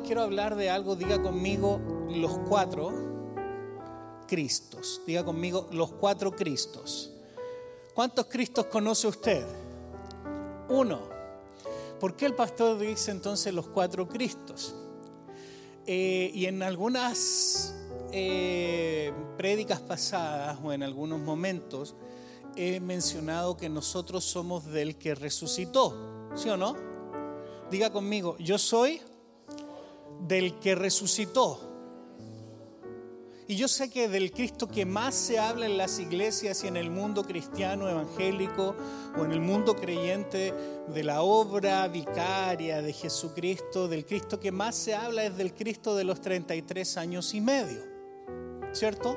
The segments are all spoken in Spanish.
quiero hablar de algo, diga conmigo los cuatro Cristos. Diga conmigo los cuatro Cristos. ¿Cuántos Cristos conoce usted? Uno. ¿Por qué el pastor dice entonces los cuatro Cristos? Eh, y en algunas eh, prédicas pasadas o en algunos momentos he mencionado que nosotros somos del que resucitó, ¿sí o no? Diga conmigo, yo soy del que resucitó. Y yo sé que del Cristo que más se habla en las iglesias y en el mundo cristiano evangélico o en el mundo creyente de la obra vicaria de Jesucristo, del Cristo que más se habla es del Cristo de los 33 años y medio. ¿Cierto?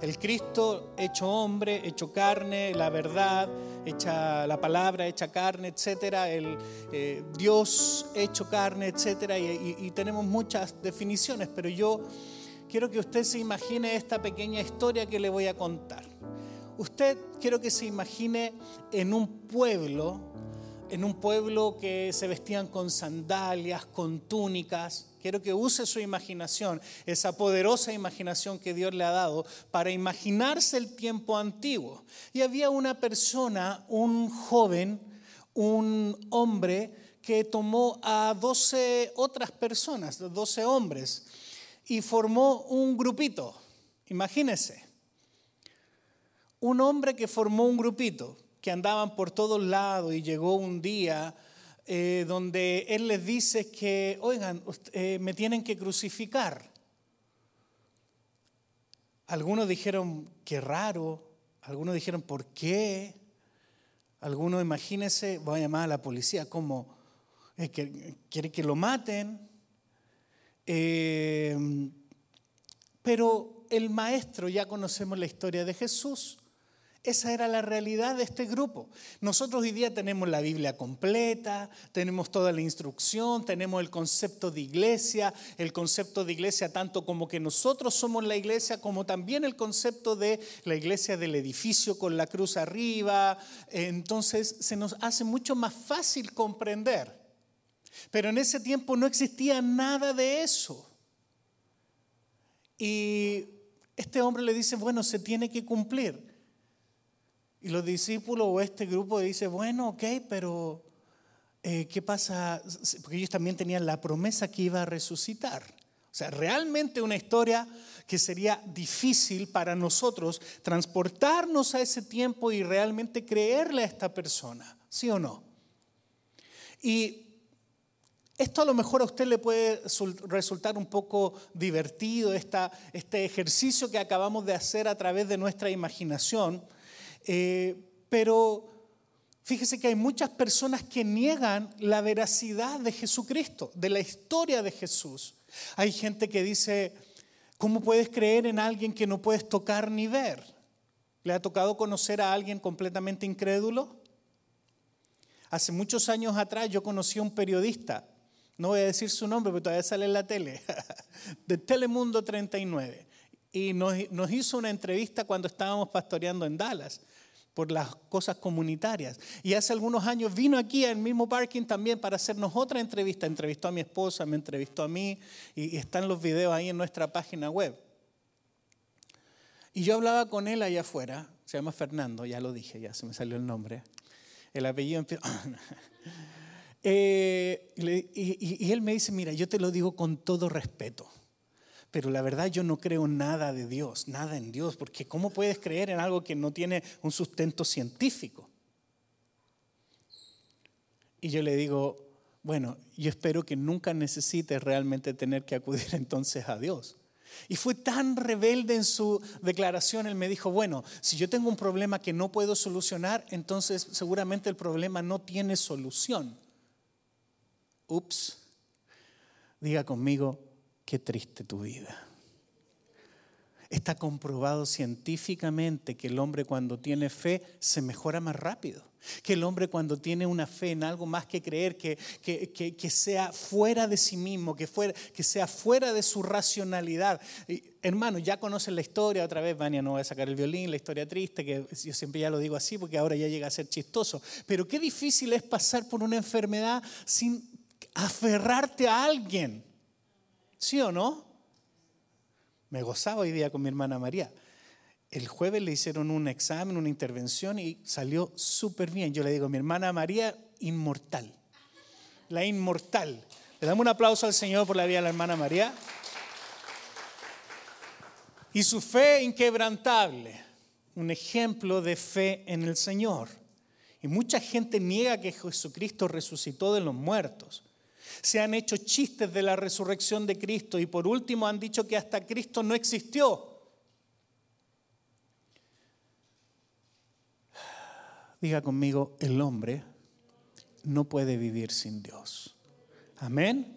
El Cristo hecho hombre, hecho carne, la verdad, hecha la palabra, hecha carne, etcétera, el eh, Dios hecho carne, etcétera, y tenemos muchas definiciones, pero yo quiero que usted se imagine esta pequeña historia que le voy a contar. Usted quiero que se imagine en un pueblo, en un pueblo que se vestían con sandalias, con túnicas. Quiero que use su imaginación, esa poderosa imaginación que Dios le ha dado para imaginarse el tiempo antiguo. Y había una persona, un joven, un hombre que tomó a 12 otras personas, 12 hombres, y formó un grupito. Imagínense. Un hombre que formó un grupito, que andaban por todos lados y llegó un día eh, donde él les dice que, oigan, eh, me tienen que crucificar. Algunos dijeron, qué raro. Algunos dijeron, ¿por qué? Algunos, imagínense, voy a llamar a la policía, como, que quiere que lo maten. Eh, pero el maestro, ya conocemos la historia de Jesús. Esa era la realidad de este grupo. Nosotros hoy día tenemos la Biblia completa, tenemos toda la instrucción, tenemos el concepto de iglesia, el concepto de iglesia tanto como que nosotros somos la iglesia, como también el concepto de la iglesia del edificio con la cruz arriba. Entonces se nos hace mucho más fácil comprender. Pero en ese tiempo no existía nada de eso. Y este hombre le dice, bueno, se tiene que cumplir. Y los discípulos o este grupo dice, bueno, ok, pero eh, ¿qué pasa? Porque ellos también tenían la promesa que iba a resucitar. O sea, realmente una historia que sería difícil para nosotros transportarnos a ese tiempo y realmente creerle a esta persona, ¿sí o no? Y esto a lo mejor a usted le puede resultar un poco divertido, este ejercicio que acabamos de hacer a través de nuestra imaginación, eh, pero fíjese que hay muchas personas que niegan la veracidad de Jesucristo, de la historia de Jesús. Hay gente que dice, ¿cómo puedes creer en alguien que no puedes tocar ni ver? ¿Le ha tocado conocer a alguien completamente incrédulo? Hace muchos años atrás yo conocí a un periodista no voy a decir su nombre, pero todavía sale en la tele, de Telemundo 39. Y nos, hizo una entrevista cuando estábamos pastoreando en Dallas por las cosas comunitarias. Y hace algunos años vino aquí al mismo parking también para hacernos otra entrevista. Entrevistó a mi esposa, me entrevistó a mí y, están los videos ahí en nuestra página web. Y yo hablaba con él allá afuera, se llama Fernando, ya lo dije, ya se me salió el nombre. El apellido empieza... Eh, y, él me dice, mira, yo te lo digo con todo respeto, pero la verdad yo no creo nada de Dios, nada en Dios, porque ¿cómo puedes creer en algo que no tiene un sustento científico? Y yo le digo, bueno, yo espero que nunca necesites realmente tener que acudir entonces a Dios. Y fue tan rebelde en su declaración, él me dijo, bueno, si yo tengo un problema que no puedo solucionar, entonces seguramente el problema no tiene solución. Ups, diga conmigo, qué triste tu vida. Está comprobado científicamente que el hombre cuando tiene fe se mejora más rápido. Que el hombre cuando tiene una fe en algo más que creer, que, que, sea fuera de sí mismo, que, fuera, que sea fuera de su racionalidad. hermano, ya conocen la historia, otra vez Vania no va a sacar el violín, la historia triste, que yo siempre ya lo digo así porque ahora ya llega a ser chistoso. Pero qué difícil es pasar por una enfermedad sin aferrarte a alguien. ¿Sí o no? Me gozaba hoy día con mi hermana María. El jueves le hicieron un examen, una intervención y salió súper bien. Yo le digo, mi hermana María, inmortal. La inmortal. Le damos un aplauso al Señor por la vida de la hermana María. Y su fe inquebrantable, un ejemplo de fe en el Señor. Y mucha gente niega que Jesucristo resucitó de los muertos. Se han hecho chistes de la resurrección de Cristo y por último han dicho que hasta Cristo no existió. Diga conmigo, el hombre no puede vivir sin Dios. Amén.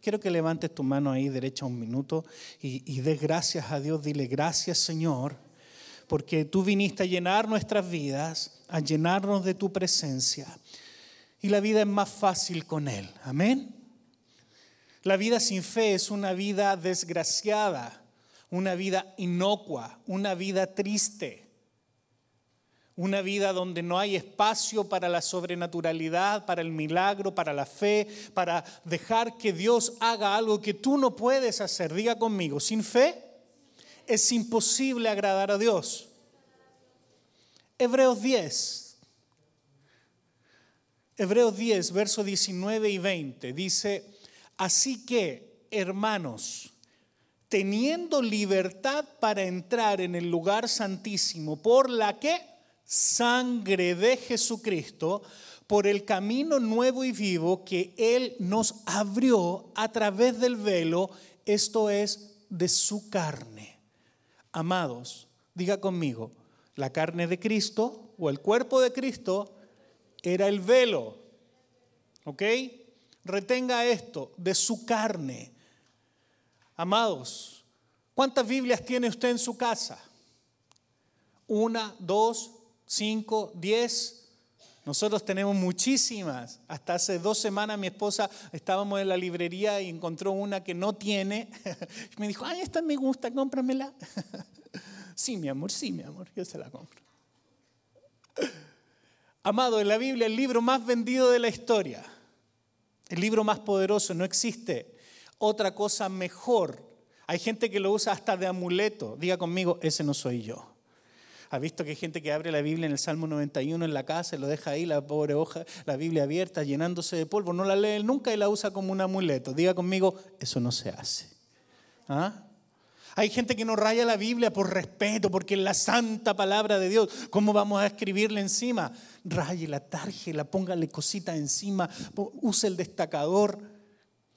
Quiero que levantes tu mano ahí derecha un minuto y, y des gracias a Dios. Dile gracias Señor, porque tú viniste a llenar nuestras vidas, a llenarnos de tu presencia. Y la vida es más fácil con Él. Amén. La vida sin fe es una vida desgraciada, una vida inocua, una vida triste una vida donde no hay espacio para la sobrenaturalidad, para el milagro, para la fe, para dejar que Dios haga algo que tú no puedes hacer. Diga conmigo, sin fe es imposible agradar a Dios. Hebreos 10. Hebreos 10, versos 19 y 20 dice, así que, hermanos, teniendo libertad para entrar en el lugar santísimo, por la que sangre de Jesucristo por el camino nuevo y vivo que Él nos abrió a través del velo, esto es de su carne. Amados, diga conmigo, la carne de Cristo o el cuerpo de Cristo era el velo. ¿Ok? Retenga esto, de su carne. Amados, ¿cuántas Biblias tiene usted en su casa? Una, dos, 5, 10. Nosotros tenemos muchísimas. Hasta hace dos semanas mi esposa estábamos en la librería y encontró una que no tiene. me dijo, ay, esta me gusta, cómpramela. sí, mi amor, sí, mi amor, yo se la compro. Amado, en la Biblia el libro más vendido de la historia, el libro más poderoso, no existe otra cosa mejor. Hay gente que lo usa hasta de amuleto. Diga conmigo, ese no soy yo. ¿Ha visto que hay gente que abre la Biblia en el Salmo 91 en la casa y lo deja ahí, la pobre hoja, la Biblia abierta, llenándose de polvo? No la lee nunca y la usa como un amuleto. Diga conmigo, eso no se hace. ¿Ah? Hay gente que no raya la Biblia por respeto, porque es la santa palabra de Dios. ¿Cómo vamos a escribirle encima? la tárgela, póngale cosita encima, use el destacador.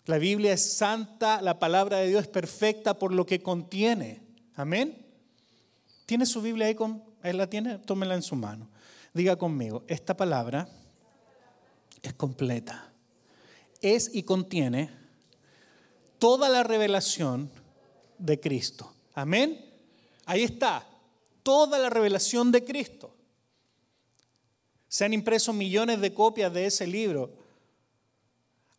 La Biblia es santa, la palabra de Dios es perfecta por lo que contiene. Amén. ¿Tiene su Biblia ahí? Con, ¿Él la tiene? Tómela en su mano. Diga conmigo, esta palabra es completa. Es y contiene toda la revelación de Cristo. Amén. Ahí está, toda la revelación de Cristo. Se han impreso millones de copias de ese libro.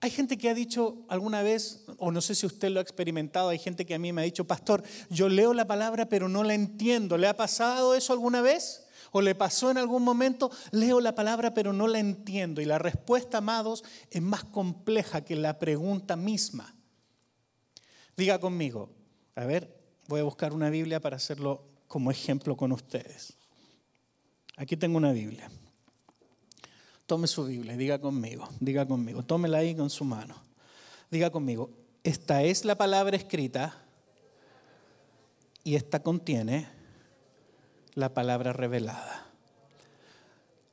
Hay gente que ha dicho alguna vez, o no sé si usted lo ha experimentado, hay gente que a mí me ha dicho, pastor, yo leo la palabra pero no la entiendo. ¿Le ha pasado eso alguna vez? ¿O le pasó en algún momento? Leo la palabra pero no la entiendo. Y la respuesta, amados, es más compleja que la pregunta misma. Diga conmigo, a ver, voy a buscar una Biblia para hacerlo como ejemplo con ustedes. Aquí tengo una Biblia. Tome su Biblia, diga conmigo, diga conmigo, tómela ahí con su mano. Diga conmigo, esta es la palabra escrita y esta contiene la palabra revelada.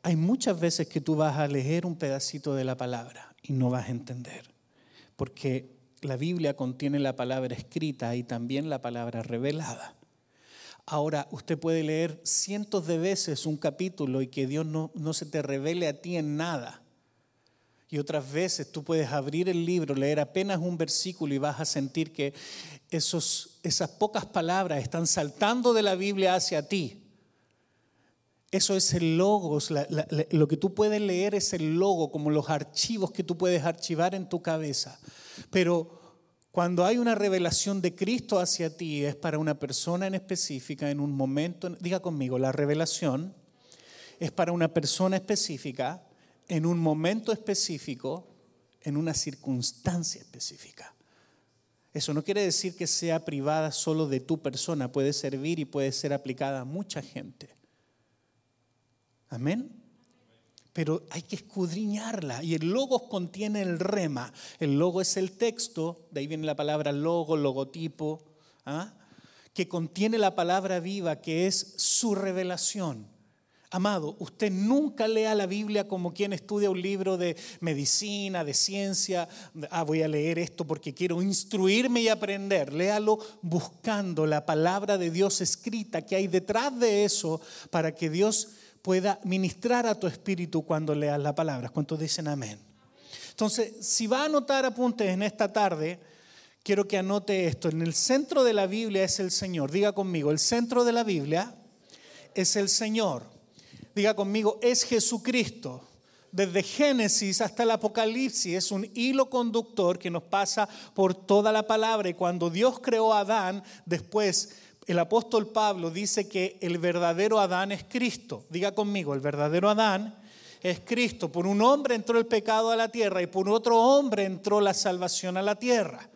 Hay muchas veces que tú vas a leer un pedacito de la palabra y no vas a entender, porque la Biblia contiene la palabra escrita y también la palabra revelada. Ahora, usted puede leer cientos de veces un capítulo y que Dios no, se te revele a ti en nada. Y otras veces tú puedes abrir el libro, leer apenas un versículo y vas a sentir que esos, esas pocas palabras están saltando de la Biblia hacia ti. Eso es el logo, lo que tú puedes leer es el logo, como los archivos que tú puedes archivar en tu cabeza. Pero cuando hay una revelación de Cristo hacia ti, es para una persona en específica, en un momento, diga conmigo, la revelación es para una persona específica, en un momento específico, en una circunstancia específica. Eso no quiere decir que sea privada solo de tu persona, puede servir y puede ser aplicada a mucha gente. Amén. Pero hay que escudriñarla y el logos contiene el rema. El logo es el texto, de ahí viene la palabra logo, logotipo, ¿ah? que contiene la palabra viva, que es su revelación. Amado, usted nunca lea la Biblia como quien estudia un libro de medicina, de ciencia. Ah, voy a leer esto porque quiero instruirme y aprender. Léalo buscando la palabra de Dios escrita que hay detrás de eso para que Dios pueda ministrar a tu espíritu cuando leas la palabra. ¿Cuántos dicen amén? Entonces, si va a anotar apuntes en esta tarde, quiero que anote esto. En el centro de la Biblia es el Señor. Diga conmigo, el centro de la Biblia es el Señor. Diga conmigo, es Jesucristo. Desde Génesis hasta el Apocalipsis es un hilo conductor que nos pasa por toda la palabra. Y cuando Dios creó a Adán, después el apóstol Pablo dice que el verdadero Adán es Cristo. Diga conmigo, el verdadero Adán es Cristo. Por un hombre entró el pecado a la tierra y por otro hombre entró la salvación a la tierra.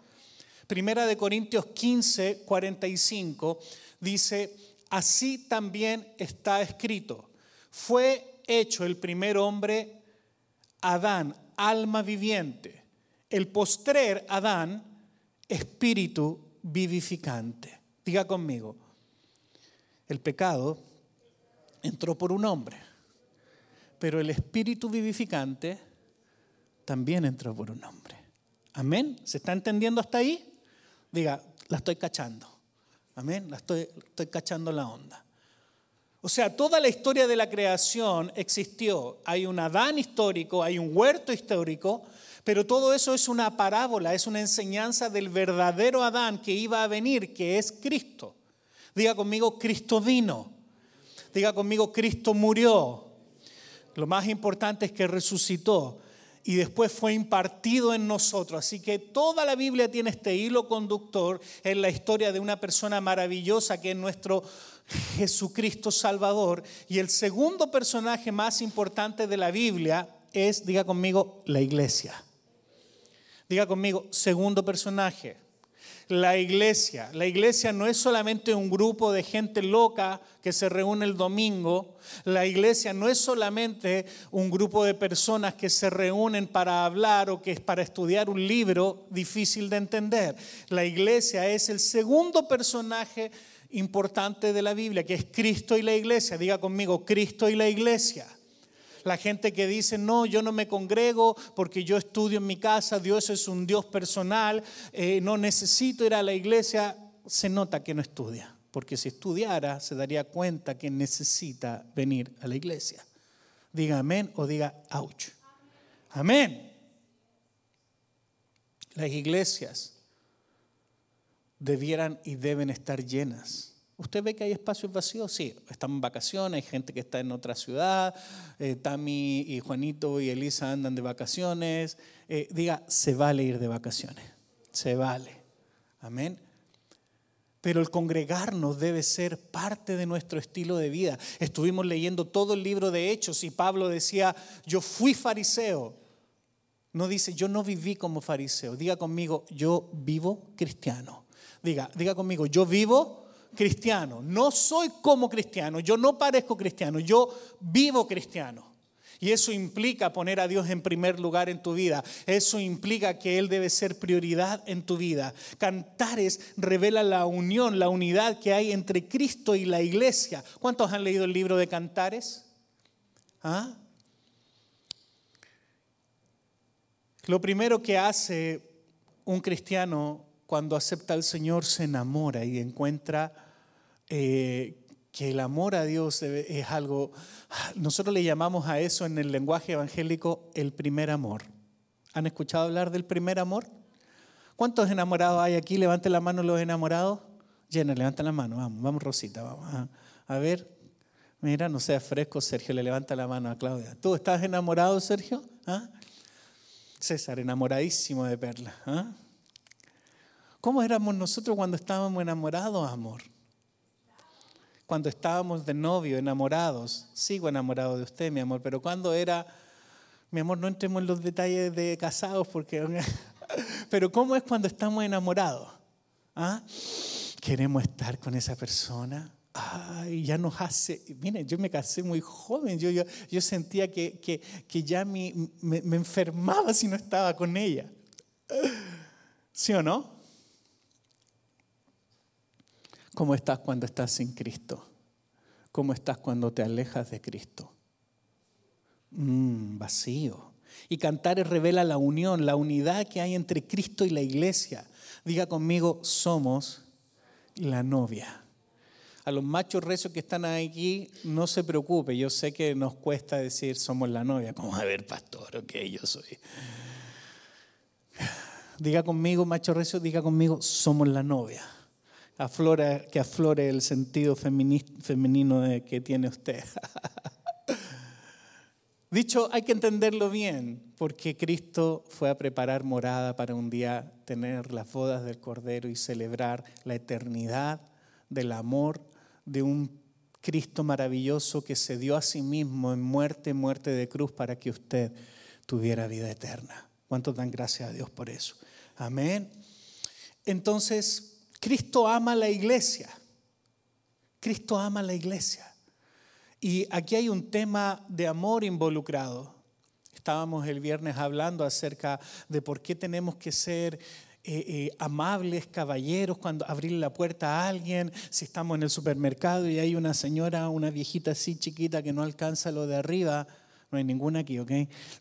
Primera de Corintios 15, 45 dice, así también está escrito fue hecho el primer hombre, Adán, alma viviente. El postrer, Adán, espíritu vivificante. Diga conmigo, el pecado entró por un hombre, pero el espíritu vivificante también entró por un hombre. Amén. ¿Se está entendiendo hasta ahí? Diga, la estoy cachando. Amén. La estoy, cachando la onda. O sea, toda la historia de la creación existió. Hay un Adán histórico, hay un huerto histórico, pero todo eso es una parábola, es una enseñanza del verdadero Adán que iba a venir, que es Cristo. Diga conmigo, Cristo vino. Diga conmigo, Cristo murió. Lo más importante es que resucitó y después fue impartido en nosotros. Así que toda la Biblia tiene este hilo conductor en la historia de una persona maravillosa que es nuestro Jesucristo Salvador. Y el segundo personaje más importante de la Biblia es, diga conmigo, la iglesia. Diga conmigo, segundo personaje, la iglesia. La iglesia no es solamente un grupo de gente loca que se reúne el domingo. La iglesia no es solamente un grupo de personas que se reúnen para hablar o que es para estudiar un libro difícil de entender. La iglesia es el segundo personaje importante de la Biblia, que es Cristo y la iglesia. Diga conmigo, Cristo y la iglesia. La gente que dice, no, yo no me congrego porque yo estudio en mi casa, Dios es un Dios personal, eh, no necesito ir a la iglesia, se nota que no estudia, porque si estudiara se daría cuenta que necesita venir a la iglesia. Diga amén o diga ouch. Amén. Las iglesias debieran y deben estar llenas. ¿Usted ve que hay espacios vacíos? Sí, estamos en vacaciones, hay gente que está en otra ciudad, eh, Tami y Juanito y Elisa andan de vacaciones. Eh, diga, se vale ir de vacaciones, se vale. Amén. Pero el congregarnos debe ser parte de nuestro estilo de vida. Estuvimos leyendo todo el libro de Hechos y Pablo decía, yo fui fariseo, no dice, yo no viví como fariseo. Diga conmigo, yo vivo cristiano. Diga, diga conmigo, yo vivo cristiano. No soy como cristiano, yo no parezco cristiano, yo vivo cristiano. Y eso implica poner a Dios en primer lugar en tu vida. Eso implica que Él debe ser prioridad en tu vida. Cantares revela la unión, la unidad que hay entre Cristo y la iglesia. ¿Cuántos han leído el libro de Cantares? ¿Ah? Lo primero que hace un cristiano cuando acepta al Señor se enamora y encuentra eh, que el amor a Dios es algo, nosotros le llamamos a eso en el lenguaje evangélico el primer amor. ¿Han escuchado hablar del primer amor? ¿Cuántos enamorados hay aquí? Levanten la mano los enamorados. Llena, levanten la mano, vamos, vamos Rosita, vamos. A, ver, mira, no sea fresco, Sergio, le levanta la mano a Claudia. ¿Tú estás enamorado, Sergio? ¿Ah? César, enamoradísimo de Perla. ¿ah? ¿Cómo éramos nosotros cuando estábamos enamorados, amor? Cuando estábamos de novio, enamorados. Sigo enamorado de usted, mi amor, pero cuando era, mi amor, no entremos en los detalles de casados porque... Pero ¿cómo es cuando estamos enamorados? ¿Ah? Queremos estar con esa persona. Ay, ya nos hace. Miren, yo me casé muy joven. Yo, yo, yo sentía que, que, que ya me, me, me enfermaba si no estaba con ella. ¿Sí o no? ¿Cómo estás cuando estás sin Cristo? ¿Cómo estás cuando te alejas de Cristo? Mm, vacío. Y cantar revela la unión, la unidad que hay entre Cristo y la iglesia. Diga conmigo, somos la novia. A los machos recios que están aquí, no se preocupe. Yo sé que nos cuesta decir somos la novia. Como a ver, pastor, ok, yo soy. Diga conmigo, macho recio, diga conmigo, somos la novia. Aflora, que aflore el sentido femenino que tiene usted. Dicho, hay que entenderlo bien, porque Cristo fue a preparar morada para un día tener las bodas del Cordero y celebrar la eternidad del amor de un Cristo maravilloso que se dio a sí mismo en muerte, muerte de cruz para que usted tuviera vida eterna. ¿Cuántos dan gracias a Dios por eso? Amén. Entonces, Cristo ama la iglesia. Cristo ama la iglesia. Y aquí hay un tema de amor involucrado. Estábamos el viernes hablando acerca de por qué tenemos que ser eh, eh, amables, caballeros, cuando abrir la puerta a alguien, si estamos en el supermercado y hay una señora, una viejita así chiquita que no alcanza lo de arriba, no hay ninguna aquí, ¿ok?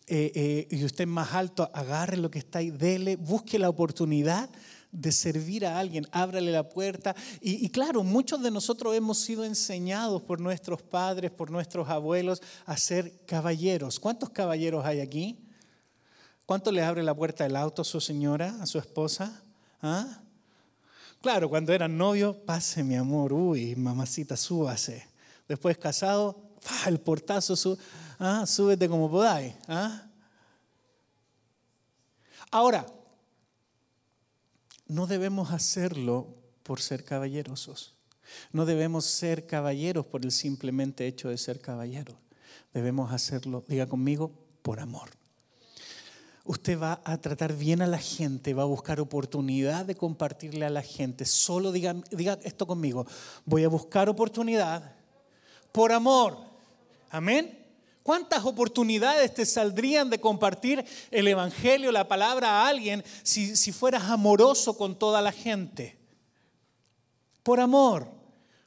Eh, y usted más alto, agarre lo que está ahí, dele, busque la oportunidad de servir a alguien, ábrale la puerta. Y, claro, muchos de nosotros hemos sido enseñados por nuestros padres, por nuestros abuelos, a ser caballeros. ¿Cuántos caballeros hay aquí? ¿Cuánto le abre la puerta del auto a su señora, a su esposa? ¿Ah? Claro, cuando eran novios, pase mi amor, uy, mamacita, súbase. Después casado, el portazo, su, ¿ah? súbete como podáis. ¿ah? Ahora, no debemos hacerlo por ser caballerosos. No debemos ser caballeros por el simplemente hecho de ser caballeros. Debemos hacerlo, diga conmigo, por amor. Usted va a tratar bien a la gente, va a buscar oportunidad de compartirle a la gente. Solo diga, diga esto conmigo. Voy a buscar oportunidad por amor. Amén. ¿Cuántas oportunidades te saldrían de compartir el Evangelio, la palabra a alguien si, si fueras amoroso con toda la gente? Por amor.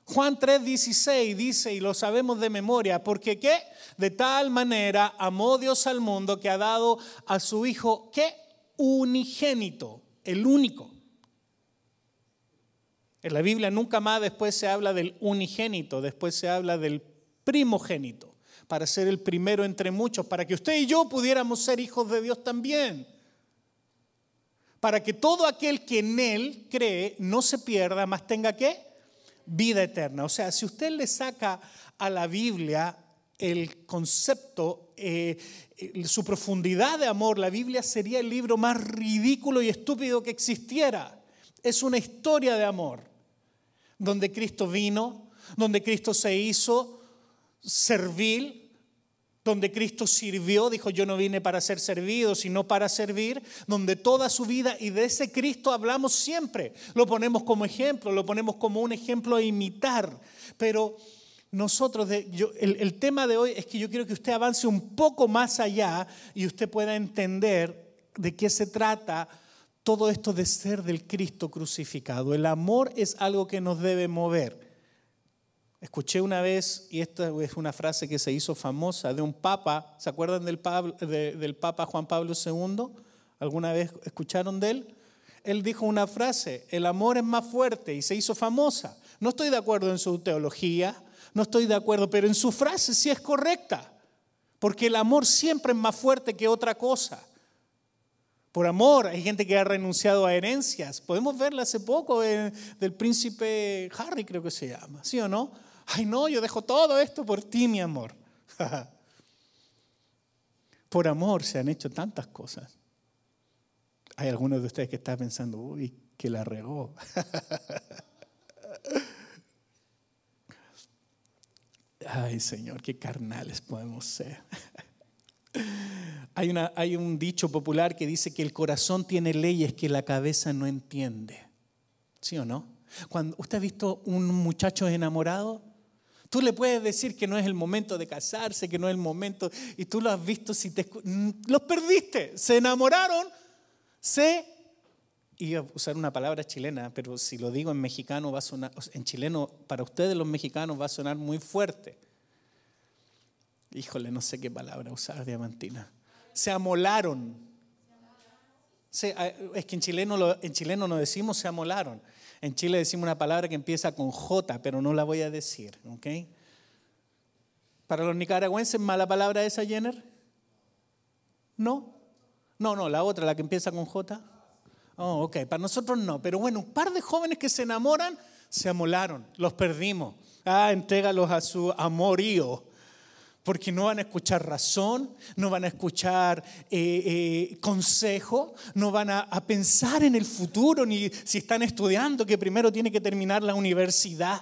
Juan 3:16 dice, y lo sabemos de memoria, porque qué? De tal manera amó Dios al mundo que ha dado a su Hijo, ¿qué? Unigénito, el único. En la Biblia nunca más después se habla del unigénito, después se habla del primogénito para ser el primero entre muchos, para que usted y yo pudiéramos ser hijos de Dios también. Para que todo aquel que en Él cree no se pierda, más tenga que vida eterna. O sea, si usted le saca a la Biblia el concepto, eh, su profundidad de amor, la Biblia sería el libro más ridículo y estúpido que existiera. Es una historia de amor, donde Cristo vino, donde Cristo se hizo servil, donde Cristo sirvió, dijo yo no vine para ser servido, sino para servir, donde toda su vida, y de ese Cristo hablamos siempre, lo ponemos como ejemplo, lo ponemos como un ejemplo a imitar, pero nosotros, el, el tema de hoy es que yo quiero que usted avance un poco más allá y usted pueda entender de qué se trata todo esto de ser del Cristo crucificado. El amor es algo que nos debe mover. Escuché una vez, y esta es una frase que se hizo famosa, de un papa, ¿se acuerdan del, papa Juan Pablo II? ¿Alguna vez escucharon de él? Él dijo una frase, el amor es más fuerte, y se hizo famosa. No estoy de acuerdo en su teología, no estoy de acuerdo, pero en su frase sí es correcta, porque el amor siempre es más fuerte que otra cosa. Por amor, hay gente que ha renunciado a herencias. Podemos verla hace poco del príncipe Harry, creo que se llama, ¿sí o no? Ay, no, yo dejo todo esto por ti, mi amor. por amor se han hecho tantas cosas. Hay algunos de ustedes que están pensando, uy, que la regó. Ay, Señor, qué carnales podemos ser. Hay, una, hay un dicho popular que dice que el corazón tiene leyes que la cabeza no entiende. ¿Sí o no? Cuando usted ha visto un muchacho enamorado, tú le puedes decir que no es el momento de casarse, que no es el momento, y tú lo has visto si te mm, los perdiste, se enamoraron, se iba a usar una palabra chilena, pero si lo digo en mexicano va a sonar, en chileno, para ustedes los mexicanos va a sonar muy fuerte. Híjole, no sé qué palabra usar, diamantina. Se amolaron. Ah, es que en chileno, en chileno no decimos se amolaron. En Chile decimos una palabra que empieza con J, pero no la voy a decir. Para los nicaragüenses, ¿mala palabra esa, Jenner? No. No, no, la otra, la que empieza con J. Oh, ok, para nosotros no. Pero bueno, un par de jóvenes que se enamoran se amolaron, los perdimos. Ah, entrégalos a su amorío. Porque no van a escuchar razón, no van a escuchar eh, eh, consejo, no van a, a pensar en el futuro, ni si están estudiando que primero tiene que terminar la universidad.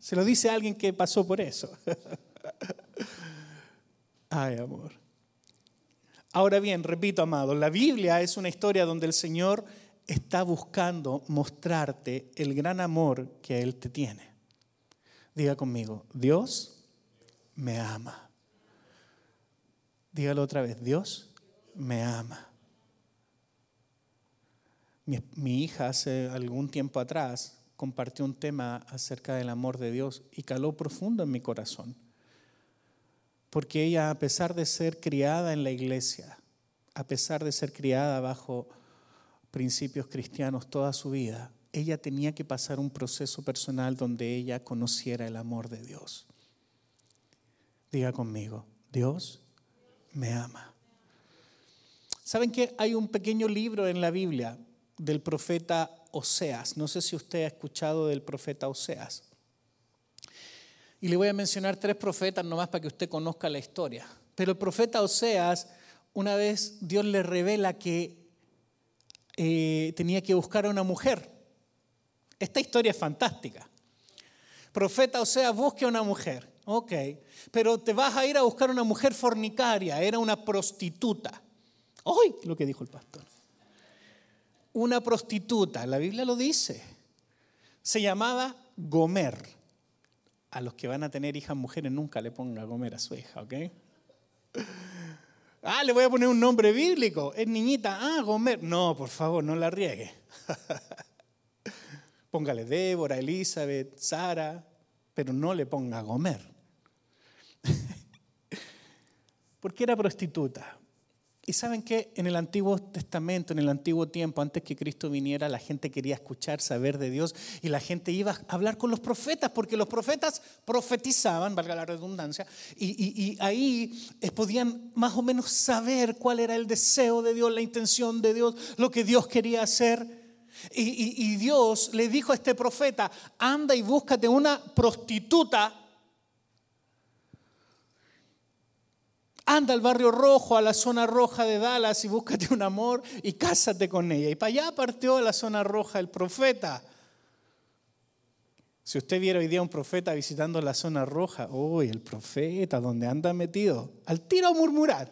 Se lo dice alguien que pasó por eso. Ay, amor. Ahora bien, repito, amado, la Biblia es una historia donde el Señor está buscando mostrarte el gran amor que Él te tiene. Diga conmigo, Dios me ama. Dígalo otra vez, Dios me ama. Mi, hija hace algún tiempo atrás compartió un tema acerca del amor de Dios y caló profundo en mi corazón porque ella, a pesar de ser criada en la iglesia, a pesar de ser criada bajo principios cristianos toda su vida, ella tenía que pasar un proceso personal donde ella conociera el amor de Dios. Diga conmigo, Dios me ama. ¿Saben que hay un pequeño libro en la Biblia del profeta Oseas? No sé si usted ha escuchado del profeta Oseas. Y le voy a mencionar tres profetas nomás para que usted conozca la historia. Pero el profeta Oseas, una vez Dios le revela que eh, tenía que buscar a una mujer. Esta historia es fantástica. Profeta Oseas, busque a una mujer. Ok, pero te vas a ir a buscar una mujer fornicaria, era una prostituta. ¡Ay! Lo que dijo el pastor. Una prostituta, la Biblia lo dice. Se llamaba Gomer a los que van a tener hijas mujeres nunca le ponga a comer a su hija, ¿ok? Ah, le voy a poner un nombre bíblico. Es niñita. Ah, Gomer. No, por favor, no la riegue. Póngale Débora, Elizabeth, Sara, pero no le ponga Gomer. Porque era prostituta. Y saben que en el Antiguo Testamento, en el Antiguo tiempo, antes que Cristo viniera, la gente quería escuchar, saber de Dios y la gente iba a hablar con los profetas, porque los profetas profetizaban, valga la redundancia, y, ahí eh, podían más o menos saber cuál era el deseo de Dios, la intención de Dios, lo que Dios quería hacer. Y, Dios le dijo a este profeta, anda y búscate una prostituta Anda al barrio rojo, a la zona roja de Dallas y búscate un amor y cásate con ella. Y para allá partió a la zona roja el profeta. Si usted viera hoy día un profeta visitando la zona roja, uy, el profeta, ¿dónde anda metido? Al tiro a murmurar,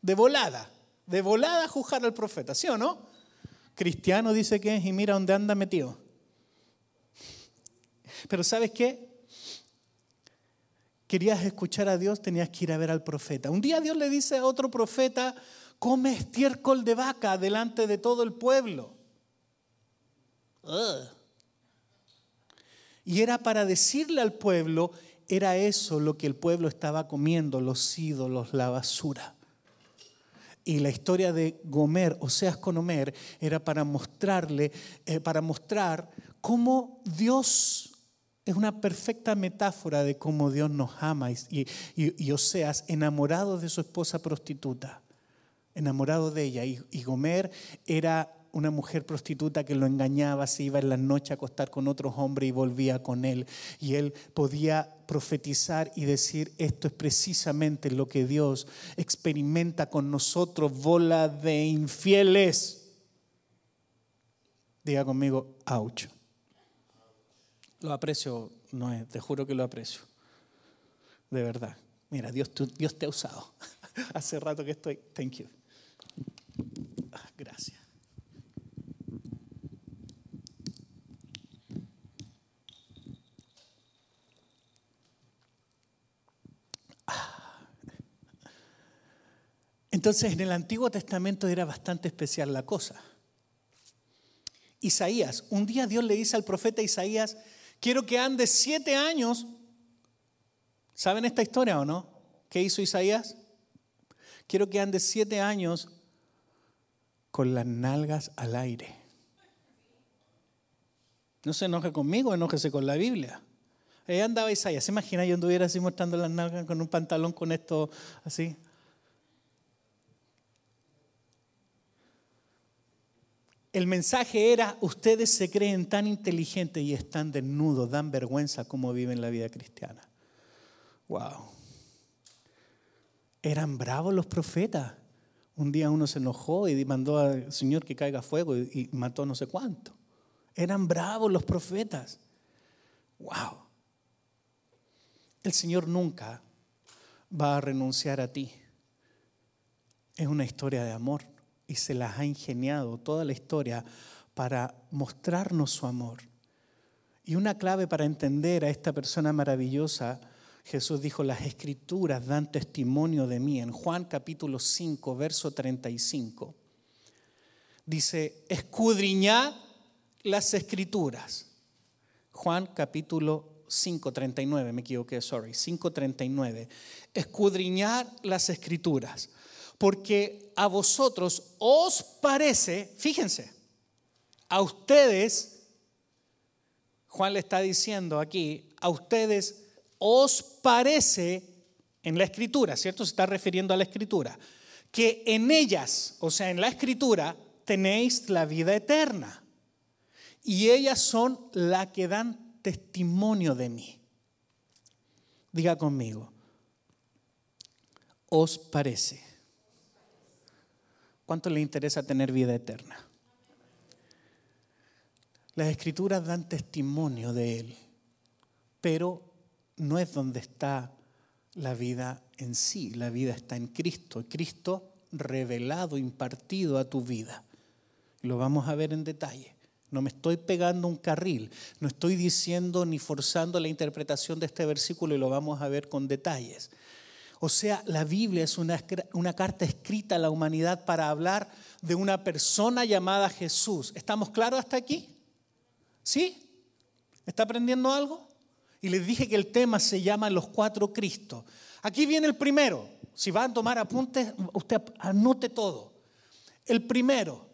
de volada, de volada a juzgar al profeta, ¿sí o no? Cristiano dice que es y mira dónde anda metido. Pero ¿sabes qué? querías escuchar a Dios, tenías que ir a ver al profeta. Un día Dios le dice a otro profeta, come estiércol de vaca delante de todo el pueblo. Y era para decirle al pueblo, era eso lo que el pueblo estaba comiendo, los ídolos, la basura. Y la historia de Gomer, o seas con Homer, era para mostrarle, eh, para mostrar cómo Dios es una perfecta metáfora de cómo Dios nos ama y, y, Oseas enamorado de su esposa prostituta, enamorado de ella. Y, Gomer era una mujer prostituta que lo engañaba, se iba en la noche a acostar con otros hombres y volvía con él. Y él podía profetizar y decir, esto es precisamente lo que Dios experimenta con nosotros, bola de infieles. Diga conmigo, ouch. Lo aprecio, no te juro que lo aprecio. De verdad. Mira, Dios, Dios te ha usado. Hace rato que estoy. Thank you. Ah, gracias. Entonces en el Antiguo Testamento era bastante especial la cosa. Isaías, un día Dios le dice al profeta Isaías, quiero que andes siete años. ¿Saben esta historia o no? ¿Qué hizo Isaías? Quiero que andes siete años con las nalgas al aire. No se enoje conmigo, enójese con la Biblia. Ahí andaba Isaías. ¿Se imagina yo anduviera así mostrando las nalgas con un pantalón con esto así? El mensaje era, ustedes se creen tan inteligentes y están desnudos, dan vergüenza como viven la vida cristiana. Wow. Eran bravos los profetas. Un día uno se enojó y mandó al Señor que caiga fuego y, mató no sé cuánto. Eran bravos los profetas. Wow. El Señor nunca va a renunciar a ti. Es una historia de amor y se las ha ingeniado toda la historia para mostrarnos su amor. Y una clave para entender a esta persona maravillosa, Jesús dijo, las escrituras dan testimonio de mí. En Juan capítulo 5, verso 35, dice, escudriñad las escrituras. Juan capítulo 5, 39, me equivoqué, sorry, 5, 39. Escudriñar las escrituras porque a vosotros os parece, fíjense, a ustedes, Juan le está diciendo aquí, a ustedes os parece en la escritura, ¿cierto? Se está refiriendo a la escritura, que en ellas, o sea, en la escritura, tenéis la vida eterna. Y ellas son las que dan testimonio de mí. Diga conmigo, os parece. ¿Cuánto le interesa tener vida eterna? Las escrituras dan testimonio de Él, pero no es donde está la vida en sí, la vida está en Cristo, Cristo revelado, impartido a tu vida. Lo vamos a ver en detalle. No me estoy pegando un carril, no estoy diciendo ni forzando la interpretación de este versículo y lo vamos a ver con detalles. O sea, la Biblia es una, carta escrita a la humanidad para hablar de una persona llamada Jesús. ¿Estamos claros hasta aquí? ¿Sí? ¿Está aprendiendo algo? Y les dije que el tema se llama Los Cuatro Cristos. Aquí viene el primero. Si van a tomar apuntes, usted anote todo. El primero,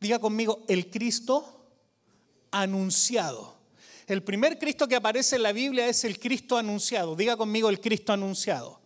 diga conmigo, el Cristo anunciado. El primer Cristo que aparece en la Biblia es el Cristo anunciado. Diga conmigo el Cristo anunciado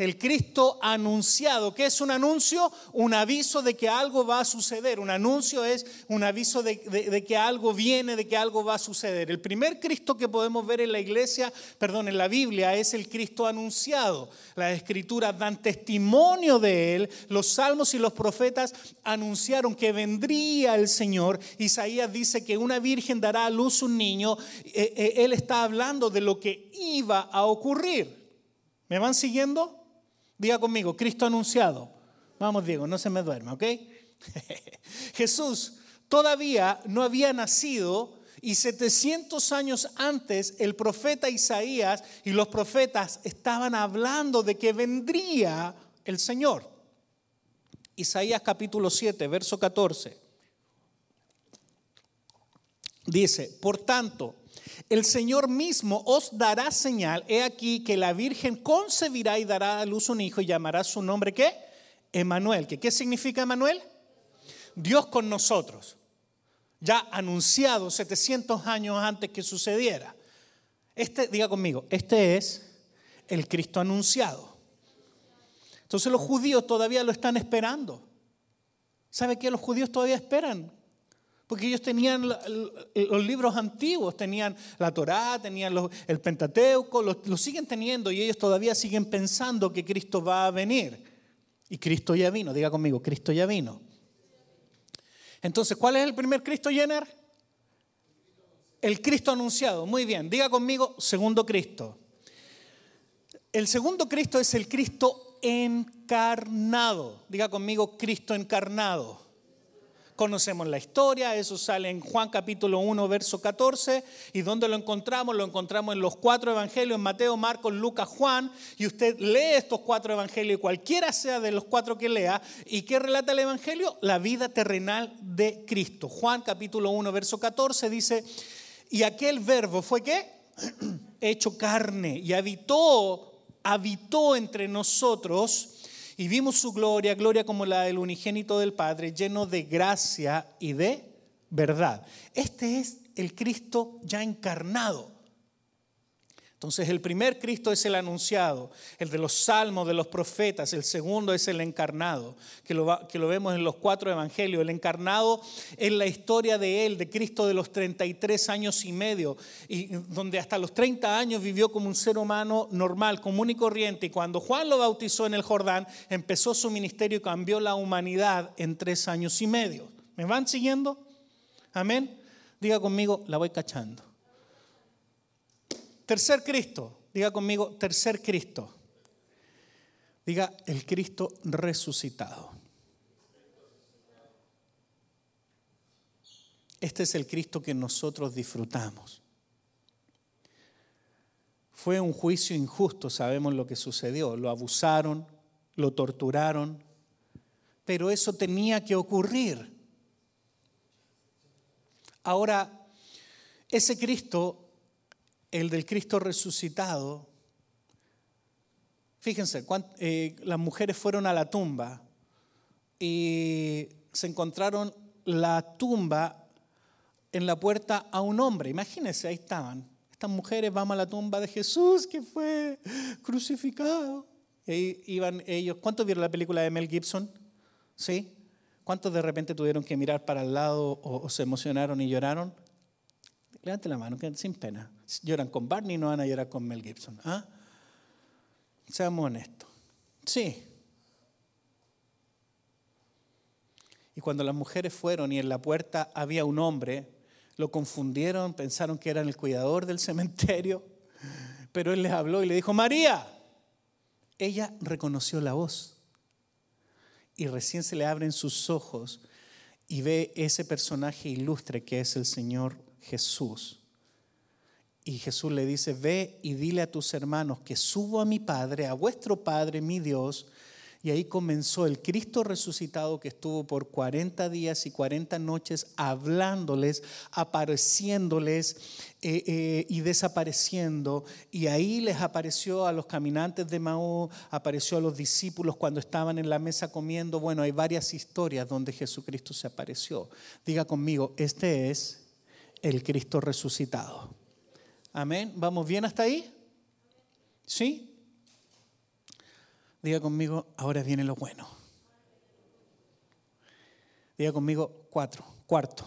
el Cristo anunciado. ¿Qué es un anuncio? Un aviso de que algo va a suceder. Un anuncio es un aviso de, que algo viene, de que algo va a suceder. El primer Cristo que podemos ver en la iglesia, perdón, en la Biblia, es el Cristo anunciado. Las escrituras dan testimonio de él. Los salmos y los profetas anunciaron que vendría el Señor. Isaías dice que una virgen dará a luz un niño. Eh, eh, él está hablando de lo que iba a ocurrir. ¿Me van siguiendo? Diga conmigo, Cristo anunciado. Vamos, Diego, no se me duerma, ¿ok? Jesús todavía no había nacido y 700 años antes el profeta Isaías y los profetas estaban hablando de que vendría el Señor. Isaías capítulo 7, verso 14. Dice, por tanto, el Señor mismo os dará señal. He aquí que la Virgen concebirá y dará a luz un hijo y llamará su nombre ¿qué? Emanuel. ¿Qué significa Emanuel? Dios con nosotros. Ya anunciado 700 años antes que sucediera. Este, diga conmigo, este es el Cristo anunciado. Entonces los judíos todavía lo están esperando. ¿Sabe qué? Los judíos todavía esperan porque ellos tenían los libros antiguos, tenían la Torá, tenían el Pentateuco, lo, siguen teniendo y ellos todavía siguen pensando que Cristo va a venir. Y Cristo ya vino, diga conmigo, Cristo ya vino. Entonces, ¿cuál es el primer Cristo llenar? El Cristo anunciado. Muy bien, diga conmigo, segundo Cristo. El segundo Cristo es el Cristo encarnado. Diga conmigo, Cristo encarnado. Conocemos la historia, eso sale en Juan capítulo 1, verso 14. ¿Y dónde lo encontramos? Lo encontramos en los cuatro evangelios, en Mateo, Marcos, Lucas, Juan. Y usted lee estos cuatro evangelios, cualquiera sea de los cuatro que lea. ¿Y qué relata el evangelio? La vida terrenal de Cristo. Juan capítulo 1, verso 14 dice, y aquel verbo fue qué? Hecho carne y habitó, habitó entre nosotros y vimos su gloria, gloria como la del unigénito del Padre, lleno de gracia y de verdad. Este es el Cristo ya encarnado. Entonces el primer Cristo es el anunciado, el de los salmos, de los profetas, el segundo es el encarnado, que lo, que lo vemos en los cuatro evangelios. El encarnado es la historia de él, de Cristo de los 33 años y medio, y donde hasta los 30 años vivió como un ser humano normal, común y corriente. Y cuando Juan lo bautizó en el Jordán, empezó su ministerio y cambió la humanidad en tres años y medio. ¿Me van siguiendo? Amén. Diga conmigo, la voy cachando. Tercer Cristo, diga conmigo, tercer Cristo. Diga el Cristo resucitado. Este es el Cristo que nosotros disfrutamos. Fue un juicio injusto, sabemos lo que sucedió. Lo abusaron, lo torturaron, pero eso tenía que ocurrir. Ahora, ese Cristo el del Cristo resucitado, fíjense, eh, las mujeres fueron a la tumba y se encontraron la tumba en la puerta a un hombre. Imagínense, ahí estaban. Estas mujeres, vamos a la tumba de Jesús que fue crucificado. Y iban ellos, ¿cuántos vieron la película de Mel Gibson? ¿Sí? ¿Cuántos de repente tuvieron que mirar para el lado o, o se emocionaron y lloraron? Levante la mano, sin pena. Lloran con Barney, no van a llorar con Mel Gibson. ¿ah? Seamos honestos. Sí. Y cuando las mujeres fueron y en la puerta había un hombre, lo confundieron, pensaron que era el cuidador del cementerio, pero él les habló y le dijo, María. Ella reconoció la voz y recién se le abren sus ojos y ve ese personaje ilustre que es el Señor Jesús. Y Jesús le dice, ve y dile a tus hermanos que subo a mi Padre, a vuestro Padre, mi Dios. Y ahí comenzó el Cristo resucitado que estuvo por 40 días y 40 noches hablándoles, apareciéndoles eh, eh, y desapareciendo. Y ahí les apareció a los caminantes de Maú, apareció a los discípulos cuando estaban en la mesa comiendo. Bueno, hay varias historias donde Jesucristo se apareció. Diga conmigo, este es el Cristo resucitado. Amén. ¿Vamos bien hasta ahí? ¿Sí? Diga conmigo, ahora viene lo bueno. Diga conmigo, cuatro, cuarto.